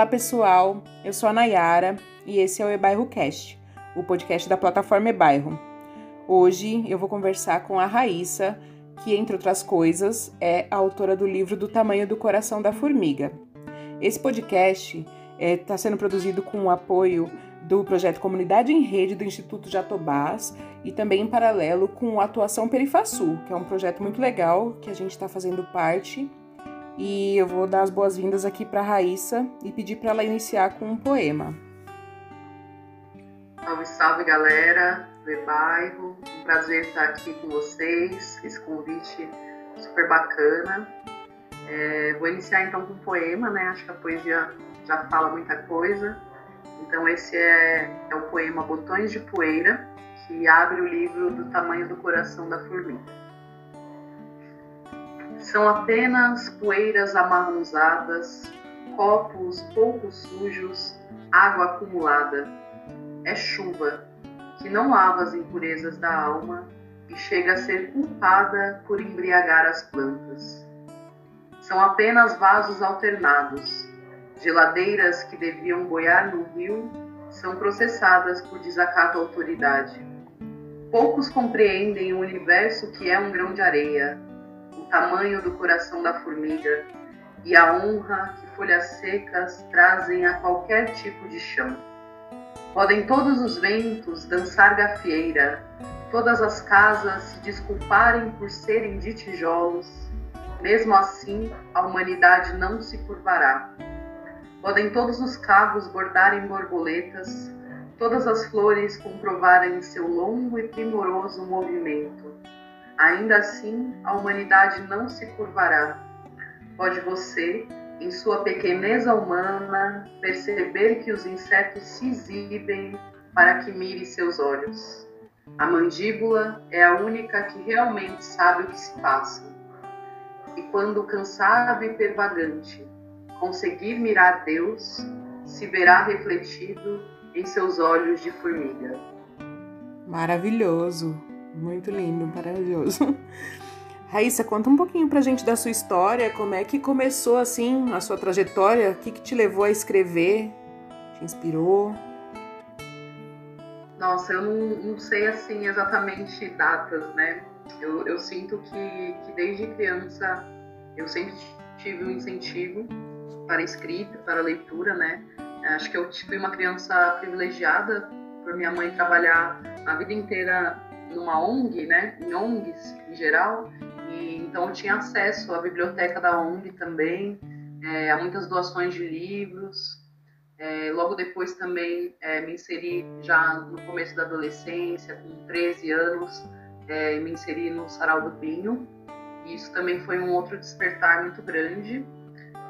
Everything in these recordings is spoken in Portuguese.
Olá pessoal, eu sou a Nayara e esse é o eBairro Cast, o podcast da plataforma eBairro. Hoje eu vou conversar com a Raíssa, que entre outras coisas é a autora do livro Do Tamanho do Coração da Formiga. Esse podcast está é, tá sendo produzido com o apoio do projeto Comunidade em Rede do Instituto Jatobás e também em paralelo com a Atuação Perifasul, que é um projeto muito legal que a gente está fazendo parte e eu vou dar as boas-vindas aqui para Raíssa e pedir para ela iniciar com um poema. Salve, salve galera do bairro, um prazer estar aqui com vocês, esse convite super bacana. É, vou iniciar então com um poema, né? Acho que a poesia já fala muita coisa. Então esse é, é o poema Botões de Poeira, que abre o livro do tamanho do coração da formiga. São apenas poeiras amarronzadas, copos pouco sujos, água acumulada. É chuva que não lava as impurezas da alma e chega a ser culpada por embriagar as plantas. São apenas vasos alternados, geladeiras que deviam boiar no rio são processadas por desacato à autoridade. Poucos compreendem o universo que é um grão de areia, tamanho do coração da formiga e a honra que folhas secas trazem a qualquer tipo de chão. Podem todos os ventos dançar gafieira, todas as casas se desculparem por serem de tijolos, mesmo assim a humanidade não se curvará. Podem todos os cabos bordarem borboletas, todas as flores comprovarem seu longo e primoroso movimento Ainda assim, a humanidade não se curvará. Pode você, em sua pequeneza humana, perceber que os insetos se exibem para que mire seus olhos. A mandíbula é a única que realmente sabe o que se passa. E quando cansado e pervagante conseguir mirar Deus, se verá refletido em seus olhos de formiga. Maravilhoso! Muito lindo, maravilhoso. Raíssa, conta um pouquinho pra gente da sua história, como é que começou assim a sua trajetória, o que, que te levou a escrever, te inspirou? Nossa, eu não, não sei assim exatamente datas, né? Eu, eu sinto que, que desde criança eu sempre tive um incentivo para escrita, para leitura, né? Acho que eu fui uma criança privilegiada por minha mãe trabalhar a vida inteira numa ONG, né, em ONGs em geral, e então eu tinha acesso à biblioteca da ONG também, é, a muitas doações de livros. É, logo depois também é, me inseri já no começo da adolescência, com 13 anos, é, me inseri no Sarau do Pinho. E isso também foi um outro despertar muito grande,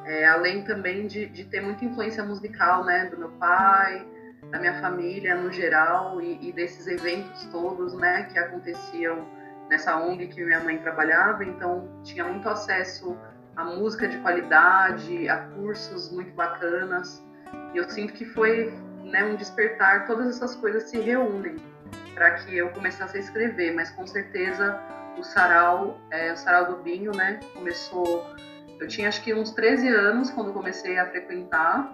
é, além também de, de ter muita influência musical, né, do meu pai, da minha família no geral e, e, desses eventos todos, né, que aconteciam nessa ONG que minha mãe trabalhava, então tinha muito acesso a música de qualidade, a cursos muito bacanas. E eu sinto que foi, né, um despertar, todas essas coisas se reúnem para que eu começasse a escrever, mas com certeza o sarau, é, o sarau do vinho, né, começou eu tinha acho que uns 13 anos quando comecei a frequentar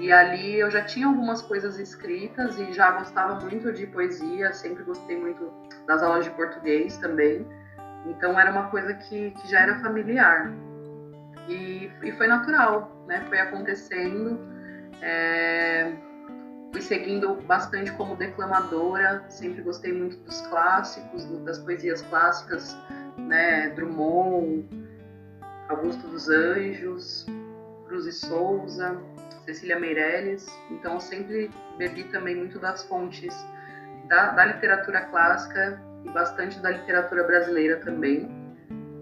e ali eu já tinha algumas coisas escritas e já gostava muito de poesia, sempre gostei muito das aulas de português também. Então era uma coisa que, que já era familiar. E, e foi natural, né? Foi acontecendo. É, fui seguindo bastante como declamadora, sempre gostei muito dos clássicos, das poesias clássicas, né? Drummond, Augusto dos Anjos, Cruz e Souza, Cecília Meirelles, então eu sempre bebi também muito das fontes da, da literatura clássica e bastante da literatura brasileira também.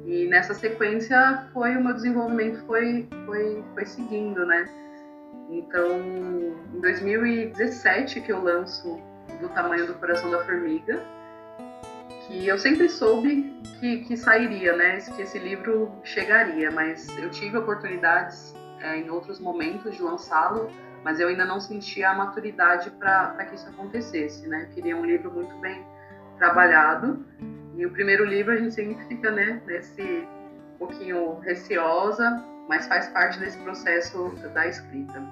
E nessa sequência foi o meu desenvolvimento foi foi foi seguindo, né? Então, em 2017 que eu lanço do tamanho do coração da formiga, que eu sempre soube que, que sairia, né? Que esse livro chegaria, mas eu tive oportunidades é, em outros momentos de lançá-lo, mas eu ainda não sentia a maturidade para que isso acontecesse, né? queria um livro muito bem trabalhado. E o primeiro livro a gente sempre fica, né, nesse pouquinho receosa, mas faz parte desse processo da escrita.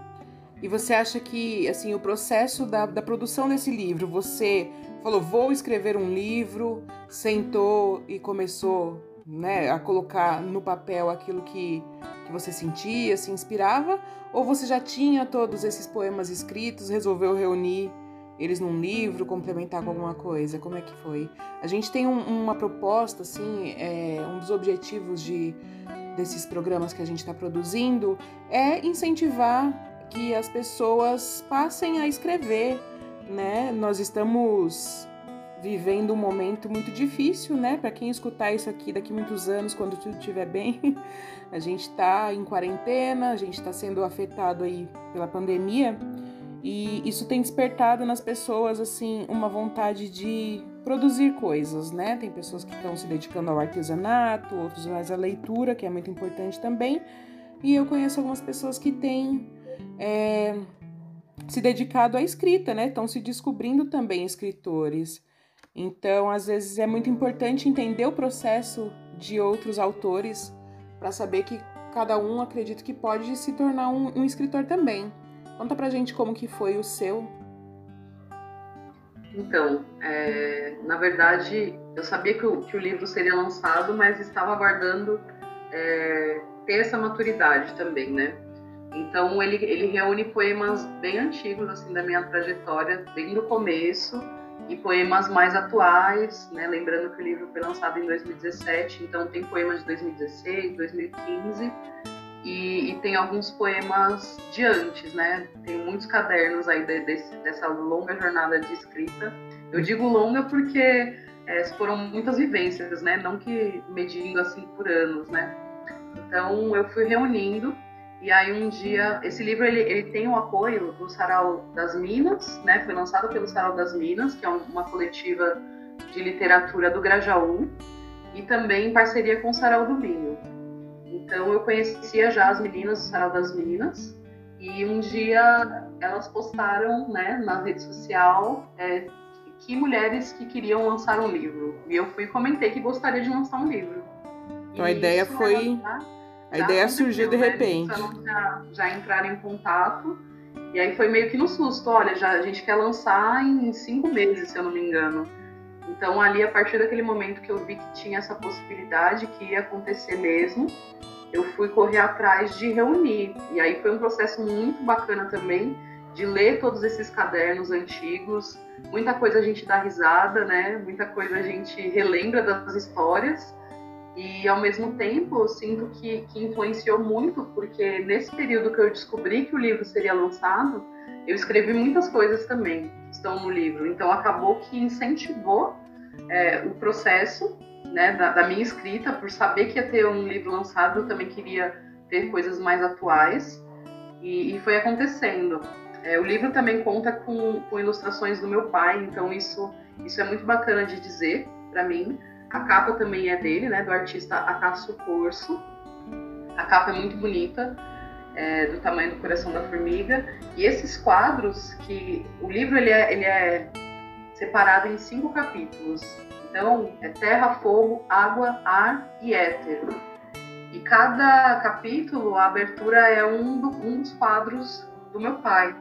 E você acha que, assim, o processo da, da produção desse livro, você falou, vou escrever um livro, sentou e começou né, a colocar no papel aquilo que, que você sentia, se inspirava? Ou você já tinha todos esses poemas escritos, resolveu reunir eles num livro, complementar com alguma coisa? Como é que foi? A gente tem um, uma proposta, assim, é, um dos objetivos de, desses programas que a gente está produzindo é incentivar que as pessoas passem a escrever, né? Nós estamos vivendo um momento muito difícil, né? Para quem escutar isso aqui daqui muitos anos, quando tudo estiver bem, a gente está em quarentena, a gente está sendo afetado aí pela pandemia e isso tem despertado nas pessoas assim uma vontade de produzir coisas, né? Tem pessoas que estão se dedicando ao artesanato, outros mais à leitura, que é muito importante também. E eu conheço algumas pessoas que têm é, se dedicado à escrita, né? Estão se descobrindo também escritores. Então, às vezes é muito importante entender o processo de outros autores para saber que cada um acredita que pode se tornar um, um, escritor também. Conta pra gente como que foi o seu. Então, é, na verdade, eu sabia que o, que o, livro seria lançado, mas estava aguardando é, ter essa maturidade também, né? Então, ele, ele reúne poemas bem antigos, assim, da minha trajetória, bem do começo, e poemas mais atuais, né? lembrando que o livro foi lançado em 2017, então tem poemas de 2016, 2015 e, e tem alguns poemas de antes, né? Tem muitos cadernos aí de, dessa longa jornada de escrita. Eu digo longa porque é, foram muitas vivências, né? Não que medindo assim por anos, né? Então eu fui reunindo e aí um dia, esse livro ele, ele tem o apoio do Sarau das Minas, né? Foi lançado pelo Sarau das Minas, que é uma coletiva de literatura do Grajaú, e também em parceria com o Sarau do Vinho. Então eu conhecia já as meninas do Sarau das Minas, e um dia elas postaram, né, na rede social, é, que mulheres que queriam lançar um livro. E eu fui e comentei que gostaria de lançar um livro. Então e a ideia foi a ideia surgiu de né? repente. Já, já entraram em contato. E aí foi meio que no susto, olha, já, a gente quer lançar em cinco meses, se eu não me engano. Então ali, a partir daquele momento que eu vi que tinha essa possibilidade, que ia acontecer mesmo, eu fui correr atrás de reunir. E aí foi um processo muito bacana também, de ler todos esses cadernos antigos. Muita coisa a gente dá risada, né? Muita coisa a gente relembra das histórias. E ao mesmo tempo, sinto que, que influenciou muito, porque nesse período que eu descobri que o livro seria lançado, eu escrevi muitas coisas também que estão no livro. Então acabou que incentivou é, o processo né, da, da, minha escrita, por saber que ia ter um livro lançado, eu também queria ter coisas mais atuais. E, e foi acontecendo. É, o livro também conta com, com ilustrações do meu pai, então isso, isso é muito bacana de dizer para mim. A capa também é dele, né, do artista Acácio Corso. A capa é muito bonita, é, do tamanho do coração da formiga. E esses quadros, que o livro ele é, ele é separado em cinco capítulos. Então, é terra, fogo, água, ar e éter. E cada capítulo, a abertura é um, do, um dos quadros do meu pai.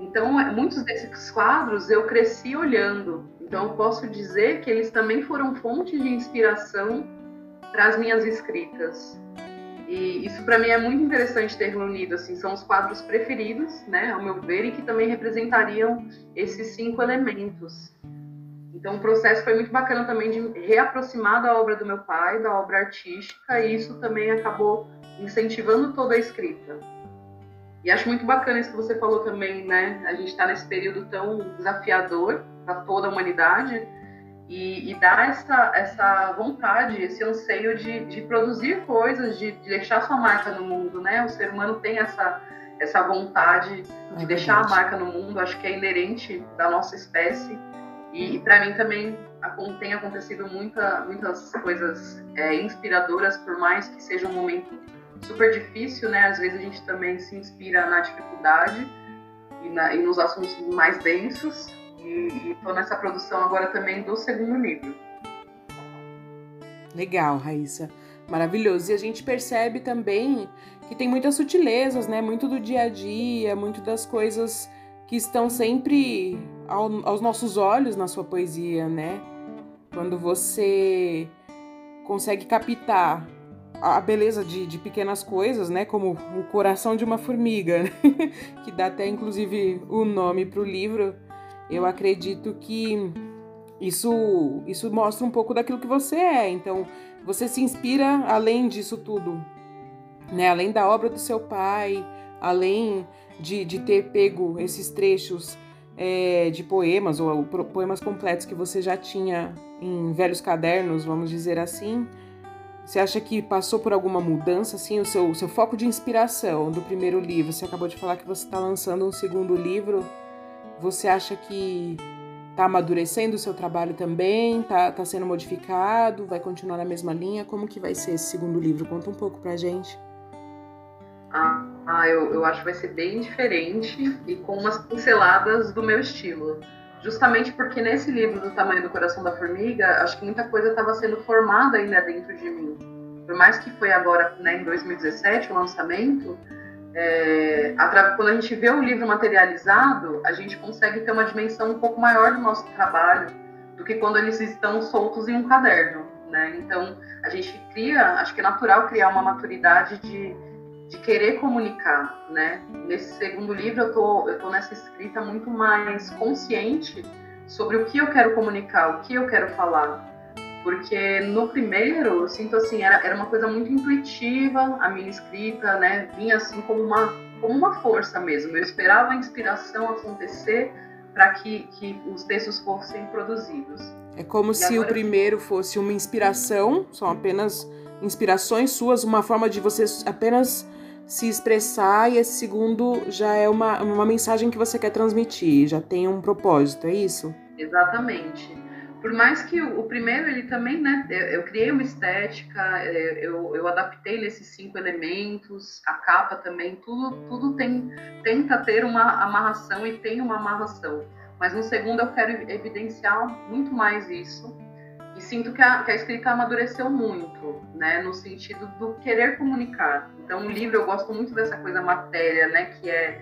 Então, muitos desses quadros eu cresci olhando. Então, posso dizer que eles também foram fonte de inspiração para as minhas escritas. E isso para mim é muito interessante ter reunido, assim, são os quadros preferidos, né, ao meu ver, e que também representariam esses cinco elementos. Então o processo foi muito bacana também de reaproximar da obra do meu pai, da obra artística, e isso também acabou incentivando toda a escrita. E acho muito bacana isso que você falou também, né? A gente está nesse período tão desafiador para toda a humanidade e, e dar essa, essa vontade, esse anseio de, de produzir coisas, de, de, deixar sua marca no mundo, né? O ser humano tem essa, essa vontade de é deixar a marca no mundo, acho que é inerente da nossa espécie. E, e para mim também tem acontecido muita, muitas coisas é, inspiradoras, por mais que seja um momento super difícil, né? Às vezes a gente também se inspira na dificuldade e, na, e nos assuntos mais densos. E estou nessa produção agora também do segundo livro. Legal, Raíssa. Maravilhoso. E a gente percebe também que tem muitas sutilezas, né? Muito do dia a dia, muito das coisas que estão sempre ao, aos nossos olhos na sua poesia, né? Quando você consegue captar a beleza de, de pequenas coisas, né? Como o coração de uma formiga, que dá até inclusive o nome para o livro. Eu acredito que isso, isso mostra um pouco daquilo que você é. Então, você se inspira além disso tudo, né? Além da obra do seu pai, além de, de ter pego esses trechos é, de poemas ou poemas completos que você já tinha em velhos cadernos, vamos dizer assim. Você acha que passou por alguma mudança, assim, o seu, o seu foco de inspiração do primeiro livro? Você acabou de falar que você está lançando um segundo livro. Você acha que está amadurecendo o seu trabalho também? Está tá sendo modificado? Vai continuar na mesma linha? Como que vai ser esse segundo livro? Conta um pouco pra gente. Ah, ah eu, eu acho que vai ser bem diferente e com umas pinceladas do meu estilo. Justamente porque nesse livro do Tamanho do Coração da Formiga, acho que muita coisa estava sendo formada ainda dentro de mim. Por mais que foi agora, né, em 2017, o lançamento, é, quando a gente vê o livro materializado, a gente consegue ter uma dimensão um pouco maior do nosso trabalho do que quando eles estão soltos em um caderno. Né? Então, a gente cria, acho que é natural criar uma maturidade de, de querer comunicar. Né? Nesse segundo livro, eu tô, eu tô nessa escrita muito mais consciente sobre o que eu quero comunicar, o que eu quero falar. Porque no primeiro, eu sinto assim, era, era uma coisa muito intuitiva, a minha escrita, né, vinha assim como uma, como uma força mesmo. Eu esperava a inspiração acontecer para que, que os textos fossem produzidos. É como e se o primeiro fosse uma inspiração, são apenas inspirações suas, uma forma de você apenas se expressar, e esse segundo já é uma, uma mensagem que você quer transmitir, já tem um propósito, é isso? Exatamente por mais que o, o, primeiro ele também, né, eu, eu criei uma estética, é, eu, eu, adaptei nesses cinco elementos, a capa também, tudo, tudo tem, tenta ter uma amarração e tem uma amarração. Mas no segundo eu quero evidenciar muito mais isso e sinto que a, que a escrita amadureceu muito, né, no sentido do querer comunicar. Então o livro eu gosto muito dessa coisa matéria, né, que é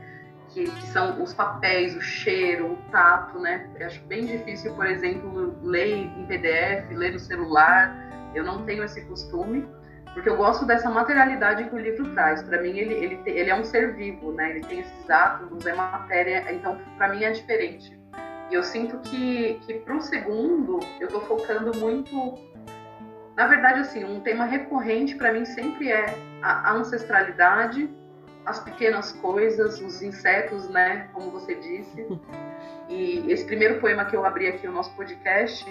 que, que, são os papéis, o cheiro, o tato, né? Eu acho bem difícil, por exemplo, ler em PDF, ler no celular. Eu não tenho esse costume, porque eu gosto dessa materialidade que o livro traz. Para mim, ele, ele, ele é um ser vivo, né? Ele tem esses átomos, é matéria, então para mim é diferente. E eu sinto que, que para o segundo, eu estou focando muito. Na verdade, assim, um tema recorrente para mim sempre é a ancestralidade as pequenas coisas, os insetos, né, como você disse. E esse primeiro poema que eu abri aqui no nosso podcast,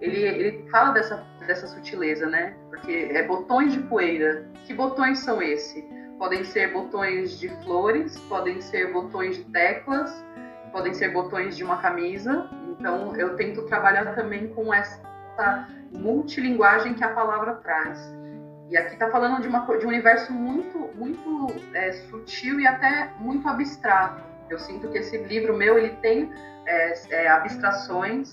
ele, ele fala dessa, dessa sutileza, né? Porque é botões de poeira. Que botões são esses? Podem ser botões de flores, podem ser botões de teclas, podem ser botões de uma camisa. Então, eu tento trabalhar também com essa multilinguagem que a palavra traz. E aqui está falando de, uma, de um universo muito, muito é, sutil e até muito abstrato. Eu sinto que esse livro meu ele tem é, é, abstrações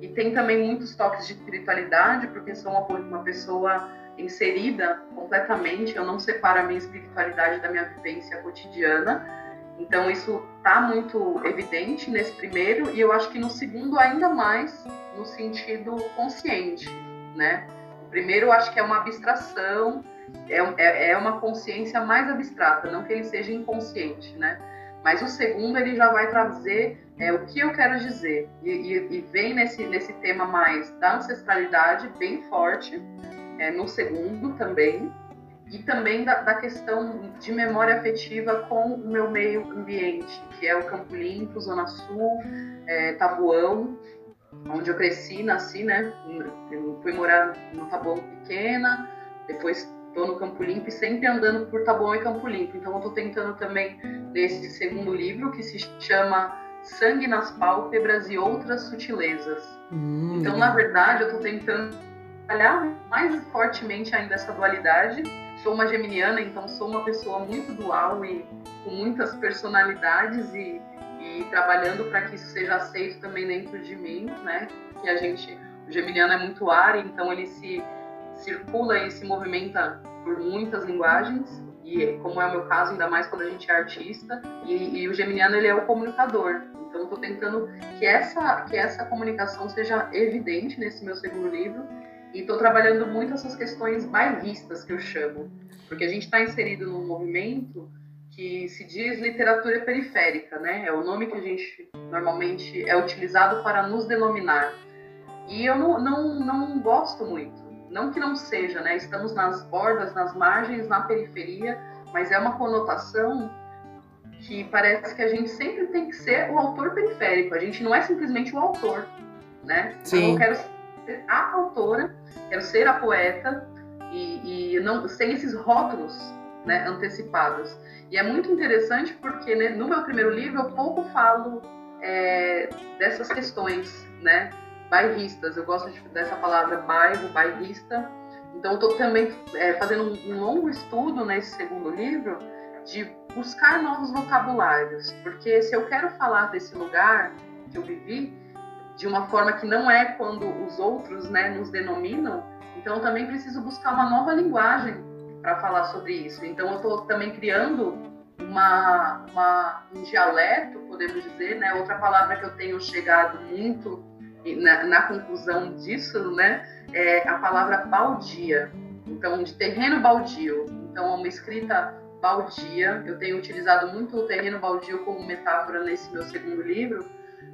e tem também muitos toques de espiritualidade, porque sou uma, uma pessoa inserida completamente. Eu não separo a minha espiritualidade da minha vivência cotidiana. Então isso está muito evidente nesse primeiro e eu acho que no segundo ainda mais no sentido consciente, né? Primeiro, eu acho que é uma abstração, é, é, é uma consciência mais abstrata, não que ele seja inconsciente, né? Mas o segundo, ele já vai trazer é, o que eu quero dizer. E, e, e, vem nesse, nesse tema mais da ancestralidade, bem forte, é, no segundo também. E também da, da, questão de memória afetiva com o meu meio ambiente, que é o Campo Limpo, Zona Sul, é, Tabuão onde eu cresci, nasci, né? Eu fui morar no Taboão pequena, depois estou no Campo Limpo e sempre andando por Taboão e Campo Limpo. Então eu estou tentando também ler esse segundo livro que se chama Sangue nas Pálpebras e Outras Sutilezas. Hum, então, na verdade, eu estou tentando trabalhar mais fortemente ainda essa dualidade. Sou uma geminiana, então sou uma pessoa muito dual e com muitas personalidades e e trabalhando para que isso seja aceito também dentro de mim, né? Que a gente, o geminiano é muito ar, então ele se circula e se movimenta por muitas linguagens e como é o meu caso, ainda mais quando a gente é artista, e, e o geminiano ele é o comunicador. Então, estou tentando que essa, que essa comunicação seja evidente nesse meu segundo livro, e estou trabalhando muito essas questões bairristas, que eu chamo, porque a gente está inserido num movimento que se diz literatura periférica, né? É o nome que a gente normalmente é utilizado para nos denominar. E eu não, não, não gosto muito. Não que não seja, né? Estamos nas bordas, nas margens, na periferia, mas é uma conotação que parece que a gente sempre tem que ser o autor periférico. A gente não é simplesmente o autor, né? Sim. Então eu quero ser a autora, quero ser a poeta e, e não sem esses rótulos né, antecipados. E é muito interessante porque né, no meu primeiro livro eu pouco falo é, dessas questões, né, bairristas. Eu gosto de, dessa palavra bairro, bairrista. Então estou também é, fazendo um, um longo estudo nesse segundo livro de buscar novos vocabulários, porque se eu quero falar desse lugar que eu vivi de uma forma que não é quando os outros, né, nos denominam, então eu também preciso buscar uma nova linguagem para falar sobre isso. Então eu estou também criando uma, uma, um dialeto, podemos dizer, né? Outra palavra que eu tenho chegado muito na, na conclusão disso, né? É a palavra baldia. Então, de terreno baldio. Então, uma escrita baldia. Eu tenho utilizado muito o terreno baldio como metáfora nesse meu segundo livro,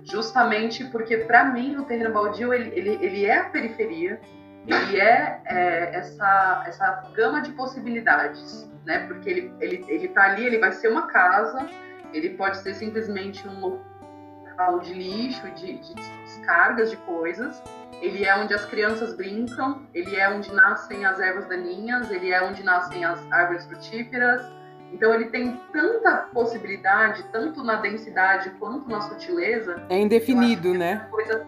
justamente porque, para mim, o terreno baldio ele, ele, ele é a periferia, ele é, é, essa, essa gama de possibilidades, né? Porque ele, ele, ele tá ali, ele vai ser uma casa, ele pode ser simplesmente um local de lixo, de, de descargas de coisas, ele é onde as crianças brincam, ele é onde nascem as ervas daninhas, ele é onde nascem as árvores frutíferas. Então ele tem tanta possibilidade, tanto na densidade quanto na sutileza. É indefinido, né? Coisa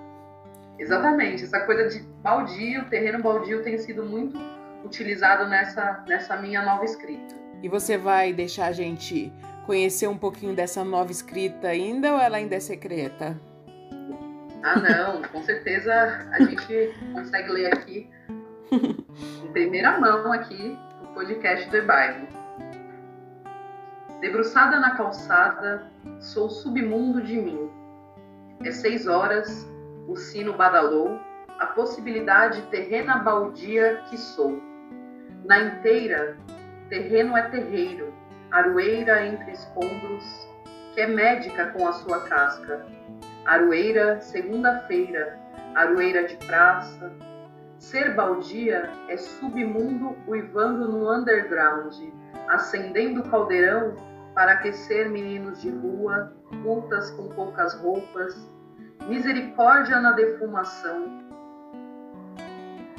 Exatamente, essa coisa de baldio, terreno baldio tem sido muito utilizado nessa, nessa minha nova escrita. E você vai deixar a gente conhecer um pouquinho dessa nova escrita ainda ou ela ainda é secreta? Ah, não, com certeza a gente consegue ler aqui em primeira mão aqui o podcast do bairro. Debruçada na calçada, sou submundo de mim. É seis horas, o sino badalou, a possibilidade terrena baldia que sou. Na inteira, terreno é terreiro, aroeira entre escombros, que é médica com a sua casca. Aroeira, segunda-feira, aroeira de praça. Ser baldia é submundo uivando no underground, acendendo caldeirão para aquecer meninos de rua, putas com poucas roupas, misericórdia na defumação.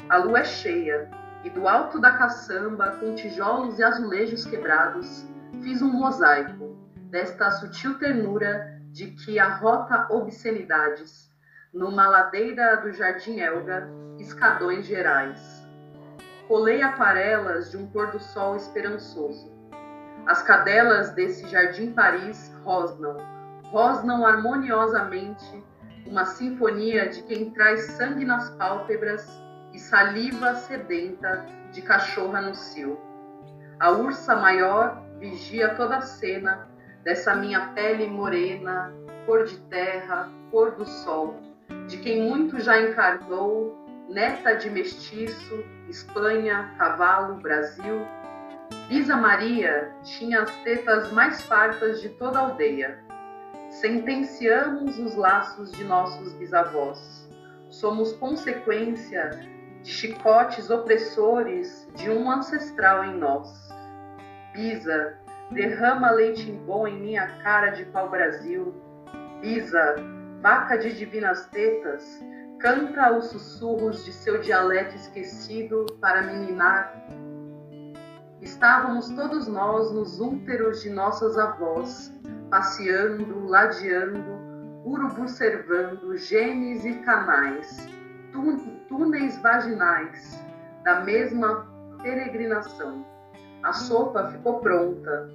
A lua é cheia, e do alto da caçamba, com tijolos e azulejos quebrados, fiz um mosaico desta sutil ternura de que arrota obscenidades, numa ladeira do Jardim Elga, escadões gerais. Colei aquarelas de um pôr-do-sol esperançoso. As cadelas desse Jardim Paris rosnam, rosnam harmoniosamente uma sinfonia de quem traz sangue nas pálpebras e saliva sedenta de cachorra no cio. A ursa maior vigia toda a cena dessa minha pele morena, cor de terra, cor do sol, de quem muito já encarnou, neta de mestiço, Espanha, cavalo, Brasil. Bisa Maria tinha as tetas mais fartas de toda a aldeia sentenciamos os laços de nossos bisavós. Somos consequência de chicotes opressores de um ancestral em nós. Bisa, derrama leite bom em minha cara de pau-brasil. Bisa, vaca de divinas tetas, canta os sussurros de seu dialeto esquecido para meninar. Estávamos todos nós nos úteros de nossas avós, passeando, ladeando, urubu servando, genes e canais, túneis vaginais, da mesma peregrinação. A sopa ficou pronta,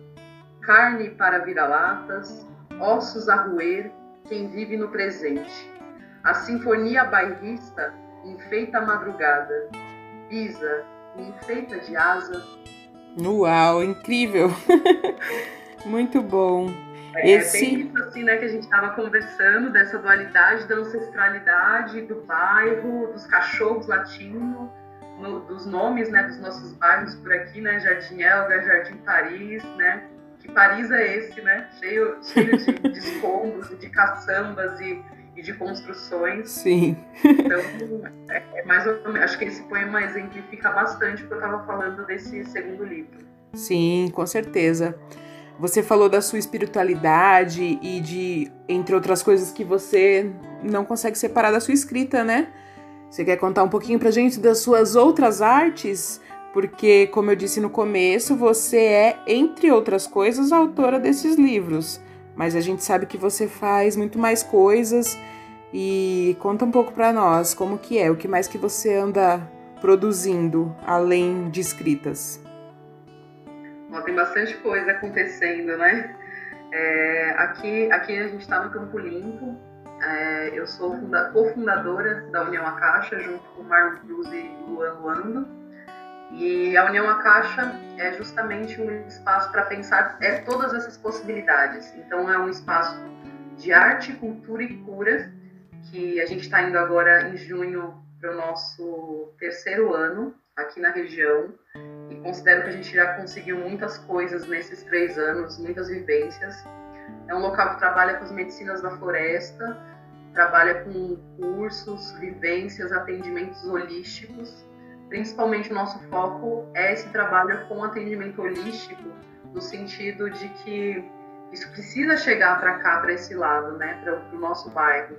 carne para vira-latas, ossos a roer, quem vive no presente. A sinfonia bairrista enfeita a madrugada, pisa, enfeita de asa, Uau, incrível! Muito bom. É, Esse... bem isso assim, né, que a gente estava conversando, dessa dualidade da ancestralidade, do bairro, dos cachorros latindo, no, dos nomes, né, dos nossos bairros por aqui, né, Jardim Elga, Jardim Paris, né, que Paris é esse, né, cheio, cheio de, de escombros, de caçambas e, e, de construções. Sim. Então, é, é mais acho que esse poema exemplifica bastante o que eu estava falando desse segundo livro. Sim, com certeza. Você falou da sua espiritualidade e de, entre outras coisas, que você não consegue separar da sua escrita, né? Você quer contar um pouquinho pra gente das suas outras artes? Porque, como eu disse no começo, você é, entre outras coisas, autora desses livros. Mas a gente sabe que você faz muito mais coisas e conta um pouco para nós como que é, o que mais que você anda produzindo além de escritas. Tem bastante coisa acontecendo, né? É, aqui, aqui a gente está no Campo Limpo. É, eu sou cofundadora da União Acaixa, junto com Marlon Cruz e Luan Luando. E a União Acaixa é justamente um espaço para pensar é, todas essas possibilidades. Então, é um espaço de arte, cultura e cura, que a gente está indo agora em junho para o nosso terceiro ano aqui na região e considero que a gente já conseguiu muitas coisas nesses três anos, muitas vivências. É um local que trabalha com as medicinas da floresta, trabalha com cursos, vivências, atendimentos holísticos. Principalmente o nosso foco é esse trabalho com atendimento holístico, no sentido de que isso precisa chegar para cá, para esse lado, né, para o nosso bairro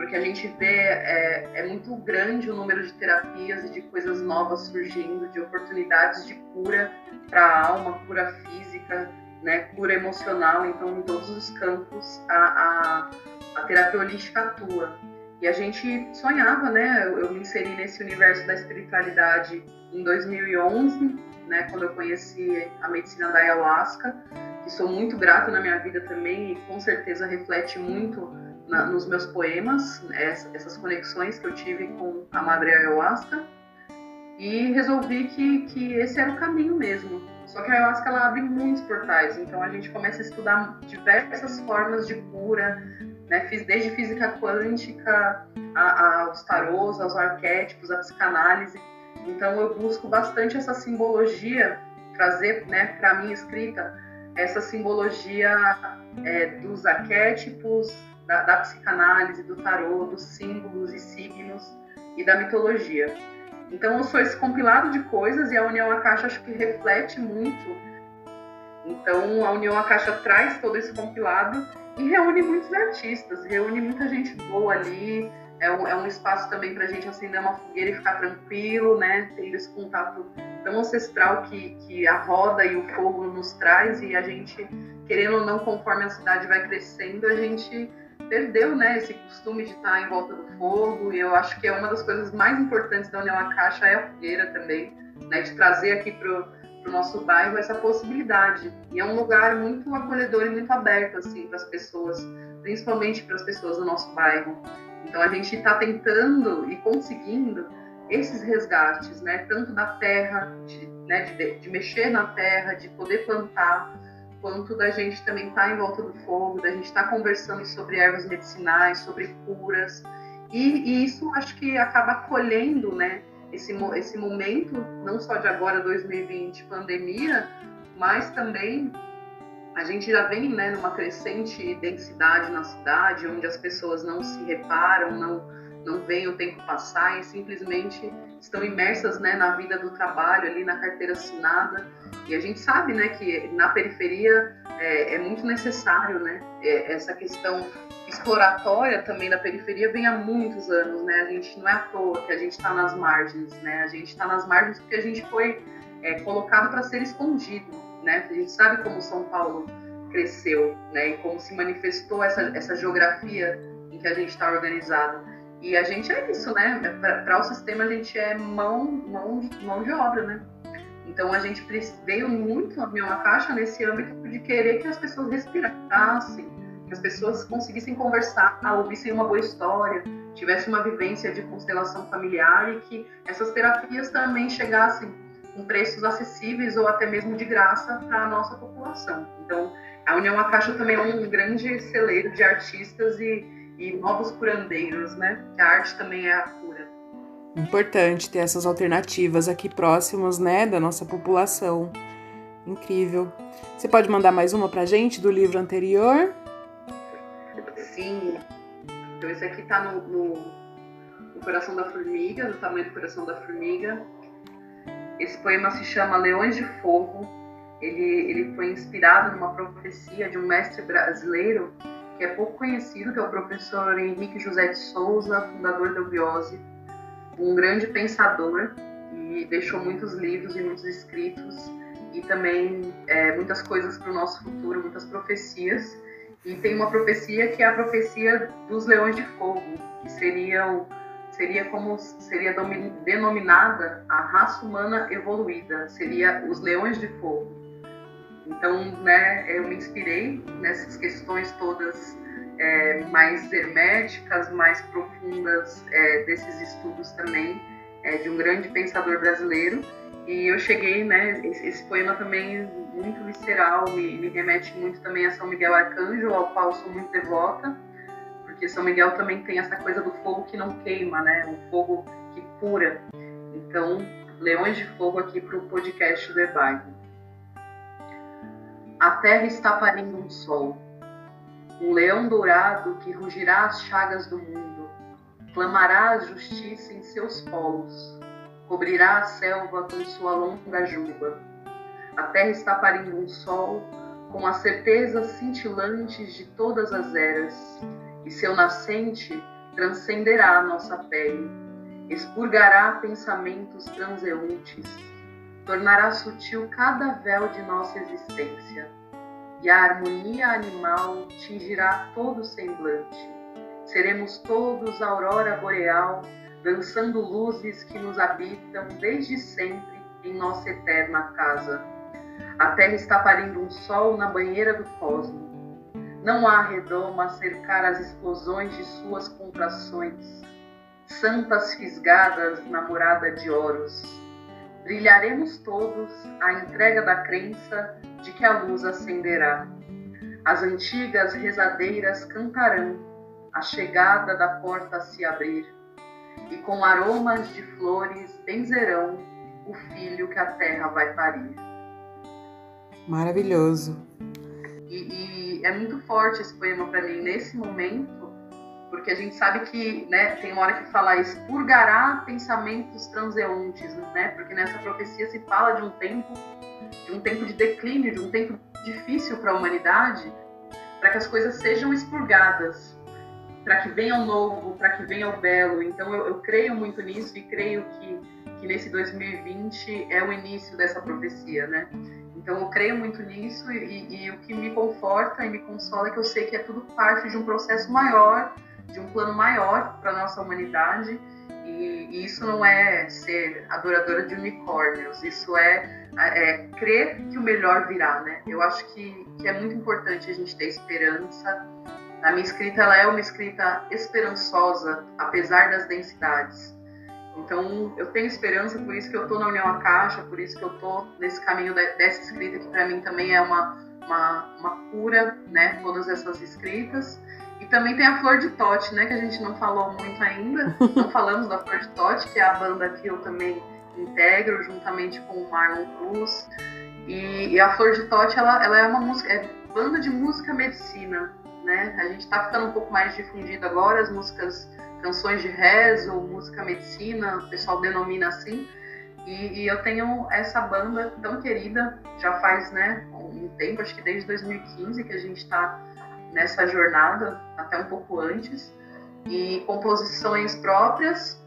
porque a gente vê é, é muito grande o número de terapias e de coisas novas surgindo, de oportunidades de cura para a alma, cura física, né, cura emocional. Então, em todos os campos, a, a, a terapia holística atua. E a gente sonhava, né? Eu, eu, me inseri nesse universo da espiritualidade em 2011, né? Quando eu conheci a medicina da ayahuasca, que sou muito grata na minha vida também e com certeza reflete muito na, nos meus poemas, essas conexões que eu tive com a Madre Ayahuasca, e resolvi que, que esse era o caminho mesmo. Só que a Ayahuasca ela abre muitos portais, então a gente começa a estudar diversas formas de cura, né? Fiz desde física quântica aos tarôs, aos arquétipos, a psicanálise. Então eu busco bastante essa simbologia, trazer né, para a minha escrita essa simbologia é, dos arquétipos, da, da psicanálise, do tarô, dos símbolos e signos e da mitologia. Então, eu sou esse compilado de coisas e a União Acaixa acho que reflete muito. Então, a União Acaixa traz todo esse compilado e reúne muitos artistas, reúne muita gente boa ali. É um, é um espaço também para a gente acender uma fogueira e ficar tranquilo, né? Tendo esse contato tão ancestral que, que a roda e o fogo nos traz e a gente, querendo ou não, conforme a cidade vai crescendo, a gente perdeu né, esse costume de estar em volta do fogo, e eu acho que é uma das coisas mais importantes da União Acaixa é a fogueira também, né, de trazer aqui para o nosso bairro essa possibilidade. E é um lugar muito acolhedor e muito aberto assim, para as pessoas, principalmente para as pessoas do nosso bairro. Então a gente está tentando e conseguindo esses resgates, né, tanto da terra, de, né, de, de mexer na terra, de poder plantar, quanto da gente também estar tá em volta do fogo, da gente estar tá conversando sobre ervas medicinais, sobre curas. E, e, isso acho que acaba acolhendo né, esse, esse momento, não só de agora, 2020, pandemia, mas também a gente já vem né, numa crescente densidade na cidade, onde as pessoas não se reparam, não, não veem o tempo passar e simplesmente estão imersas né, na vida do trabalho, ali na carteira assinada e a gente sabe, né, que na periferia é, é muito necessário, né, é, essa questão exploratória também da periferia vem há muitos anos, né? A gente não é à toa que a gente está nas margens, né? A gente está nas margens porque a gente foi é, colocado para ser escondido, né? A gente sabe como São Paulo cresceu, né? E como se manifestou essa, essa geografia em que a gente está organizado. E a gente é isso, né? Para o sistema a gente é mão, mão, mão de obra, né? Então a gente veio muito abrir uma caixa nesse âmbito de querer que as pessoas respirassem, que as pessoas conseguissem conversar, ouvissem uma boa história, tivessem uma vivência de constelação familiar e que essas terapias também chegassem com preços acessíveis ou até mesmo de graça para a nossa população. Então, a União Acaixa também é um grande celeiro de artistas e, e novos curandeiros, né? Que a arte também é a cura. Importante ter essas alternativas aqui próximas, né, da nossa população. Incrível. Você pode mandar mais uma pra gente do livro anterior? Sim. Então esse aqui tá no, no, no Coração da Formiga, no tamanho do Coração da Formiga. Esse poema se chama Leões de Fogo. Ele, ele foi inspirado numa profecia de um mestre brasileiro que é pouco conhecido, que é o professor Henrique José de Souza, fundador da Ubiose, um grande pensador e deixou muitos livros e muitos escritos e também é, muitas coisas para o nosso futuro, muitas profecias. E tem uma profecia que é a profecia dos leões de fogo, que seria como seria denominada a raça humana evoluída, seria os leões de fogo. Então, né, eu me inspirei nessas questões todas é, mais herméticas, mais profundas é, desses estudos também, é, de um grande pensador brasileiro. E eu cheguei, né, esse, poema também muito visceral, me, me, remete muito também a São Miguel Arcanjo, ao qual sou muito devota, porque São Miguel também tem essa coisa do fogo que não queima, né, o fogo que cura. Então, Leões de Fogo aqui para o podcast do Ebairro. A terra está parindo um sol, um leão dourado que rugirá as chagas do mundo, clamará a justiça em seus polos, cobrirá a selva com sua longa juba. A terra está parindo um sol com as certezas cintilantes de todas as eras, e seu nascente transcenderá a nossa pele, expurgará pensamentos transeuntes, tornará sutil cada véu de nossa existência, e a harmonia animal tingirá todo o semblante. Seremos todos aurora boreal dançando luzes que nos habitam desde sempre em nossa eterna casa. A terra está parindo um sol na banheira do cosmo. Não há redoma a cercar as explosões de suas contrações. Santas fisgadas na morada de Horus. Brilharemos todos a entrega da crença de que a luz acenderá. As antigas rezadeiras cantarão a chegada da porta a se abrir e com aromas de flores benzerão o filho que a terra vai parir. Maravilhoso. E, e é muito forte esse poema para mim nesse momento, porque a gente sabe que, né, tem uma hora que fala expurgará pensamentos transeuntes, né? Porque nessa profecia se fala de um tempo, de um tempo de declínio, de um tempo difícil para a humanidade, para que as coisas sejam expurgadas, para que venha o novo, para que venha o belo. Então eu, eu, creio muito nisso e creio que, que nesse 2020 é o início dessa profecia, né? Então eu creio muito nisso e, e o que me conforta e me consola é que eu sei que é tudo parte de um processo maior, de um plano maior para nossa humanidade. E, e, isso não é ser adoradora de unicórnios, isso é, é, crer que o melhor virá, né? Eu acho que, que é muito importante a gente ter esperança, a minha escrita ela é uma escrita esperançosa, apesar das densidades. Então, eu tenho esperança, por isso que eu estou na União Acaixa, por isso que eu estou nesse caminho dessa escrita, que para mim também é uma, uma, uma, cura, né? Todas essas escritas. Também tem a Flor de Tote, né? Que a gente não falou muito ainda. Não falamos da Flor de Tote, que é a banda que eu também integro, juntamente com o Marlon Cruz. E, e a Flor de Tote, ela, ela é uma música, é banda de música medicina né? A gente está ficando um pouco mais difundido agora, as músicas, canções de rezo, música medicina, o pessoal denomina assim. E, e, eu tenho essa banda tão querida, já faz né, um tempo, acho que desde 2015 que a gente está nessa jornada, até um pouco antes, e composições próprias.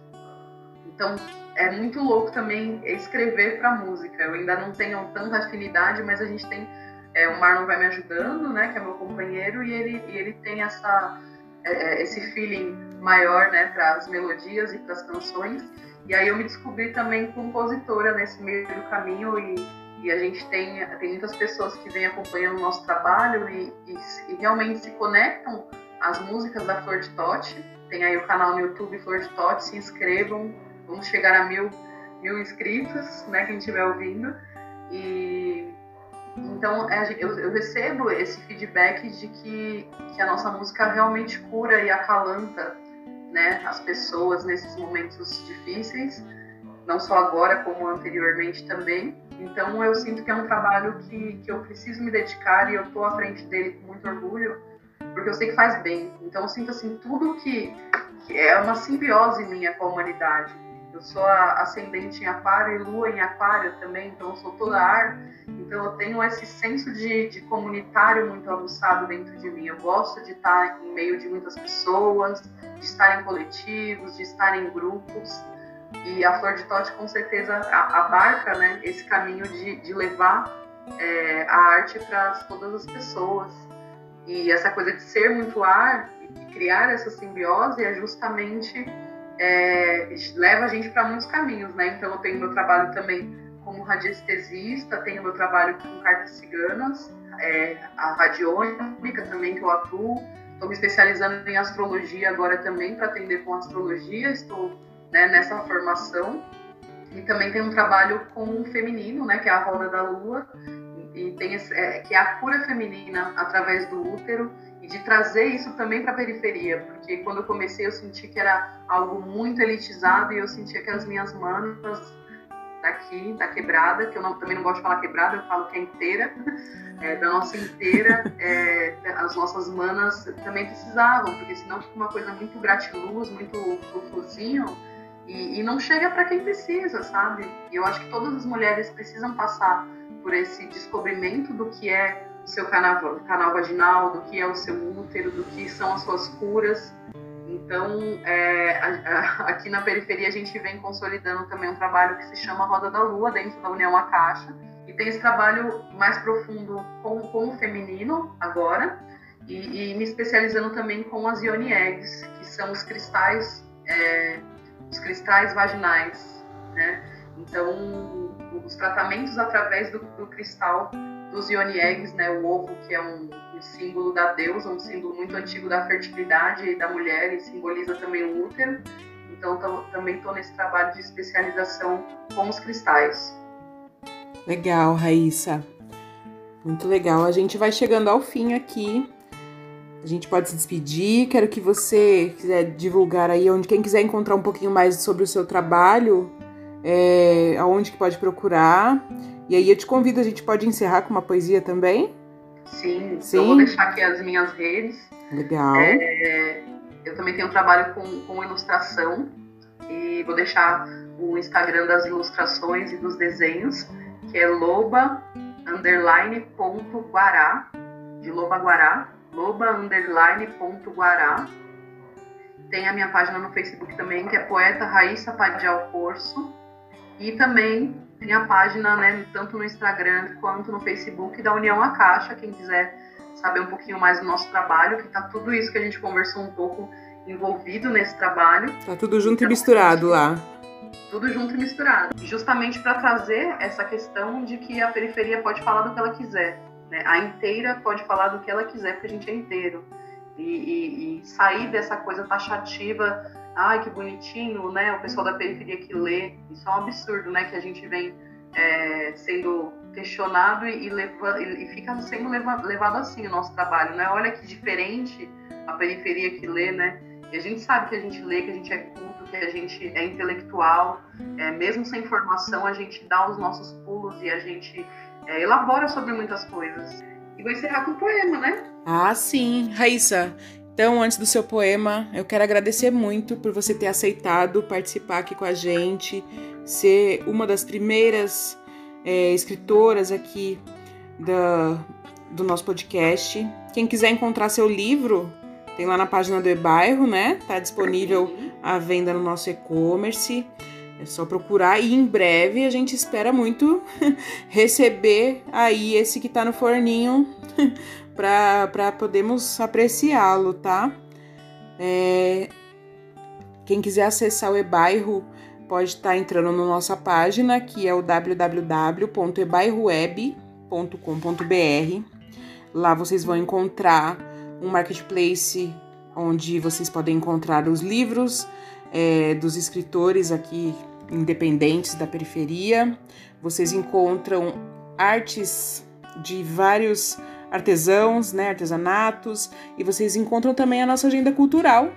Então é muito louco também escrever para música. Eu ainda não tenho tanta afinidade, mas a gente tem é, o Marlon vai me ajudando, né, que é meu companheiro, e ele, e ele tem essa, é, é esse feeling maior, né, para as melodias e para as canções. E aí eu me descobri também compositora nesse meio do caminho e, e a gente tem, tem muitas pessoas que vêm acompanhando o nosso trabalho e, e, e realmente se conectam às músicas da Flor de Tote. Tem aí o canal no YouTube Flor de Tote, se inscrevam, vamos chegar a mil mil inscritos, né, quem estiver ouvindo. E então é, eu, eu, recebo esse feedback de que, que a nossa música realmente cura e acalanta né, as pessoas nesses momentos difíceis, não só agora, como anteriormente também. Então eu sinto que é um trabalho que, que eu preciso me dedicar e eu estou à frente dele com muito orgulho, porque eu sei que faz bem. Então eu sinto assim, tudo que, que é uma simbiose minha com a humanidade. Eu sou ascendente em aquário e lua em aquário também, então eu sou toda ar. Então eu tenho esse senso de, de comunitário muito aguçado dentro de mim. Eu gosto de estar em meio de muitas pessoas, de estar em coletivos, de estar em grupos. E a Flor de Tote com certeza abarca né, esse caminho de, de levar é, a arte para todas as pessoas. E essa coisa de ser muito ar e criar essa simbiose é justamente é, leva a gente para muitos caminhos, né? Então eu tenho meu trabalho também como radiestesista, tenho meu trabalho com cartas ciganas, é, a radiônica também que eu atuo. Estou me especializando em astrologia agora também para atender com astrologia. Estou né, nessa formação. E também tem um trabalho com o feminino, né, que é a roda da lua, e tem esse, é, que é a cura feminina através do útero. E de trazer isso também para a periferia, porque quando eu comecei eu senti que era algo muito elitizado e eu sentia que as minhas manas daqui, da quebrada, que eu não, também não gosto de falar quebrada, eu falo que é inteira, é, da nossa inteira, é, as nossas manas também precisavam, porque senão fica uma coisa muito gratiluz, muito frufruzinho, e, e não chega para quem precisa, sabe? E eu acho que todas as mulheres precisam passar por esse descobrimento do que é o seu canal, canal vaginal, do que é o seu útero, do que são as suas curas. Então, é, a, a, aqui na periferia a gente vem consolidando também um trabalho que se chama Roda da Lua, dentro da União Acaixa, e tem esse trabalho mais profundo com, com o feminino agora, e, e, me especializando também com as Ioni Eggs, que são os cristais é, os cristais vaginais, né? Então, os tratamentos através do, do cristal dos Ioni Eggs, né? O ovo, que é um, um, símbolo da deusa, um símbolo muito antigo da fertilidade da mulher e simboliza também o útero. Então, tô, também estou nesse trabalho de especialização com os cristais. Legal, Raíssa. Muito legal. A gente vai chegando ao fim aqui a gente pode se despedir. Quero que você quiser divulgar aí onde quem quiser encontrar um pouquinho mais sobre o seu trabalho, é, aonde que pode procurar. E aí eu te convido, a gente pode encerrar com uma poesia também? Sim, Sim. eu vou deixar aqui as minhas redes. Legal. É, eu também tenho um trabalho com, com ilustração e vou deixar o Instagram das ilustrações e dos desenhos, que é loba underline ponto guará, de loba guará, loba underline ponto guará. Tem a minha página no Facebook também, que é Poeta Raíssa Padial Corso. E também tem a página, né, tanto no Instagram quanto no Facebook da União Acaixa, quem quiser saber um pouquinho mais do nosso trabalho, que tá tudo isso que a gente conversou um pouco envolvido nesse trabalho. Tá tudo junto e misturado lá. Tudo junto e misturado. Justamente para trazer essa questão de que a periferia pode falar do que ela quiser né? A inteira pode falar do que ela quiser, porque a gente é inteiro. E, e, e sair dessa coisa taxativa, ai que bonitinho, né? O pessoal da periferia que lê, isso é um absurdo, né? Que a gente vem é, sendo questionado e, leva, e, fica sendo leva, levado assim o nosso trabalho, né? Olha que diferente a periferia que lê, né? E a gente sabe que a gente lê, que a gente é culto, que a gente é intelectual, é, mesmo sem formação, a gente dá os nossos pulos e a gente é, elabora sobre muitas coisas. E vou encerrar com um poema, né? Ah, sim. Raíssa, então, antes do seu poema, eu quero agradecer muito por você ter aceitado participar aqui com a gente, ser uma das primeiras é, escritoras aqui da, do nosso podcast. Quem quiser encontrar seu livro, tem lá na página do e-bairro, né? Tá disponível à venda no nosso e-commerce. É só procurar e em breve a gente espera muito receber aí esse que tá no forninho para podermos apreciá-lo, tá? É, quem quiser acessar o e-bairro pode estar tá entrando na nossa página, que é o www.ebairroweb.com.br. Lá vocês vão encontrar um marketplace onde vocês podem encontrar os livros é, dos escritores aqui independentes da periferia. Vocês encontram artes de vários artesãos, né, artesanatos, e vocês encontram também a nossa agenda cultural,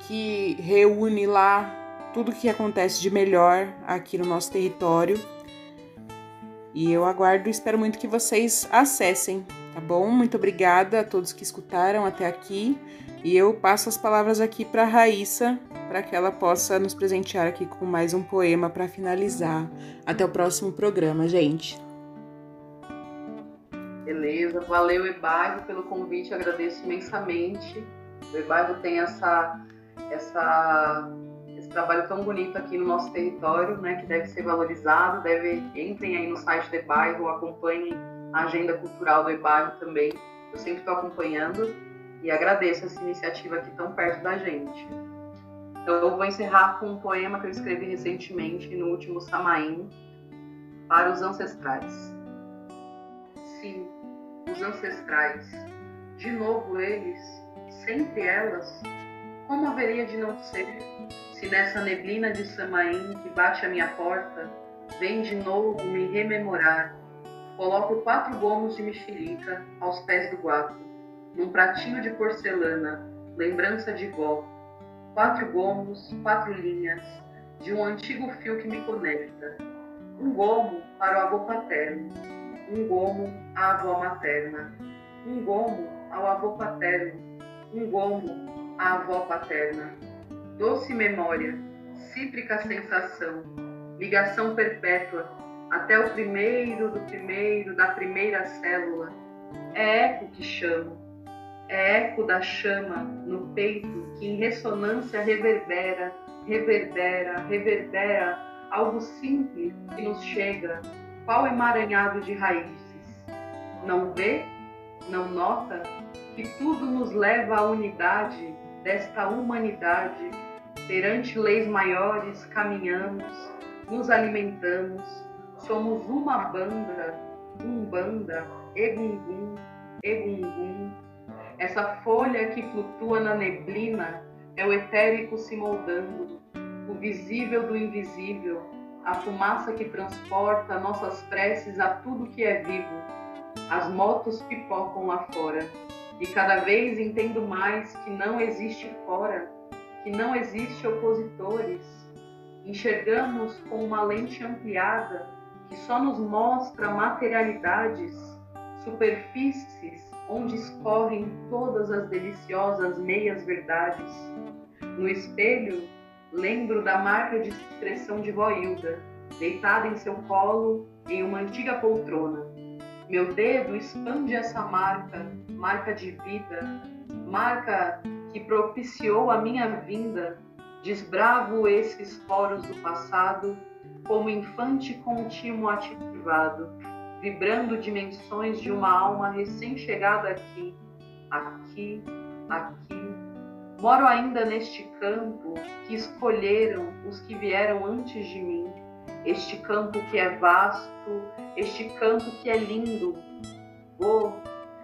que reúne lá tudo que acontece de melhor aqui no nosso território. E eu aguardo e espero muito que vocês acessem, tá bom? Muito obrigada a todos que escutaram até aqui. E eu passo as palavras aqui para Raíssa, para que ela possa nos presentear aqui com mais um poema para finalizar. Até o próximo programa, gente. Beleza, valeu Ebairro pelo convite, agradeço imensamente. O Ebairro tem essa, essa, esse trabalho tão bonito aqui no nosso território, né, que deve ser valorizado. Deve, entrem aí no site do Ebairro, acompanhem a agenda cultural do Ebairro também. Eu sempre estou acompanhando e agradeço essa iniciativa aqui tão perto da gente. Então, eu vou encerrar com um poema que eu escrevi recentemente no último Samaim para os ancestrais. Sim, os ancestrais, de novo eles, sempre elas, como haveria de não ser, se nessa neblina de Samaim que bate à minha porta, vem de novo me rememorar, coloco quatro gomos de mexerica aos pés do guapo, num pratinho de porcelana, lembrança de vó, quatro gomos, quatro linhas, de um antigo fio que me conecta. Um gomo para o avô paterno, um gomo à avó materna, um gomo ao avô paterno, um gomo à avó paterna. Doce memória, cítrica sensação, ligação perpétua, até o primeiro do primeiro da primeira célula. É eco que chamo, é eco da chama no peito que em ressonância reverbera, reverbera, reverbera algo simples que nos chega, qual emaranhado de raízes. Não vê, não nota que tudo nos leva à unidade desta humanidade. Perante leis maiores caminhamos, nos alimentamos, somos uma banda, umbanda, egungun, egungun, essa folha que flutua na neblina é o etérico se moldando, o visível do invisível, a fumaça que transporta nossas preces a tudo que é vivo. As motos pipocam lá fora e cada vez entendo mais que não existe fora, que não existe opositores. Enxergamos com uma lente ampliada que só nos mostra materialidades, superfícies onde escorrem todas as deliciosas meias-verdades. No espelho, lembro da marca de expressão de Hilda, deitada em seu colo em uma antiga poltrona. Meu dedo expande essa marca, marca de vida, marca que propiciou a minha vinda. Desbravo esses poros do passado como infante contínuo ativado vibrando dimensões de uma alma recém-chegada aqui, aqui, aqui. Moro ainda neste campo que escolheram os que vieram antes de mim, este campo que é vasto, este campo que é lindo. Vô,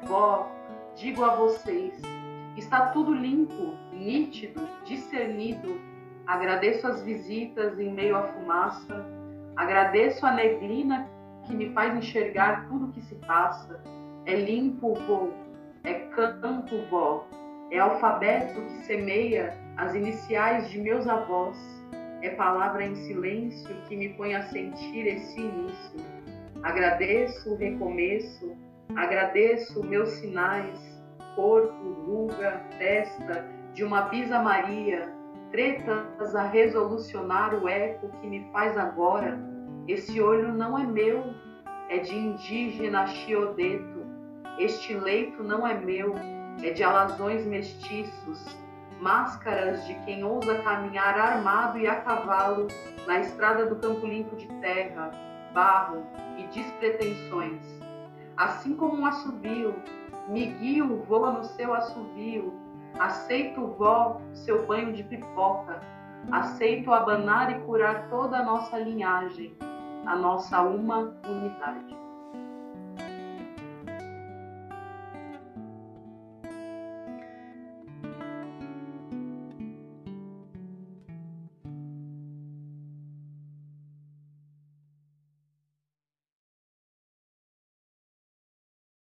vó, digo a vocês, está tudo limpo, nítido, discernido. Agradeço as visitas em meio à fumaça, agradeço a neblina que me faz enxergar tudo o que se passa. É limpo, voo, é campo, vó, é alfabeto que semeia as iniciais de meus avós. É palavra em silêncio que me põe a sentir esse início. Agradeço o recomeço, agradeço meus sinais, corpo, ruga, testa de uma bisa Maria, tretas a resolucionar o eco que me faz agora esse olho não é meu, é de indígena chiodeto. Este leito não é meu, é de alazões mestiços, máscaras de quem ousa caminhar armado e a cavalo na estrada do campo limpo de terra, barro e despretensões. Assim como um assobio, me guio voa no seu assobio, aceito vó seu banho de pipoca, aceito abanar e curar toda a nossa linhagem a nossa uma unidade.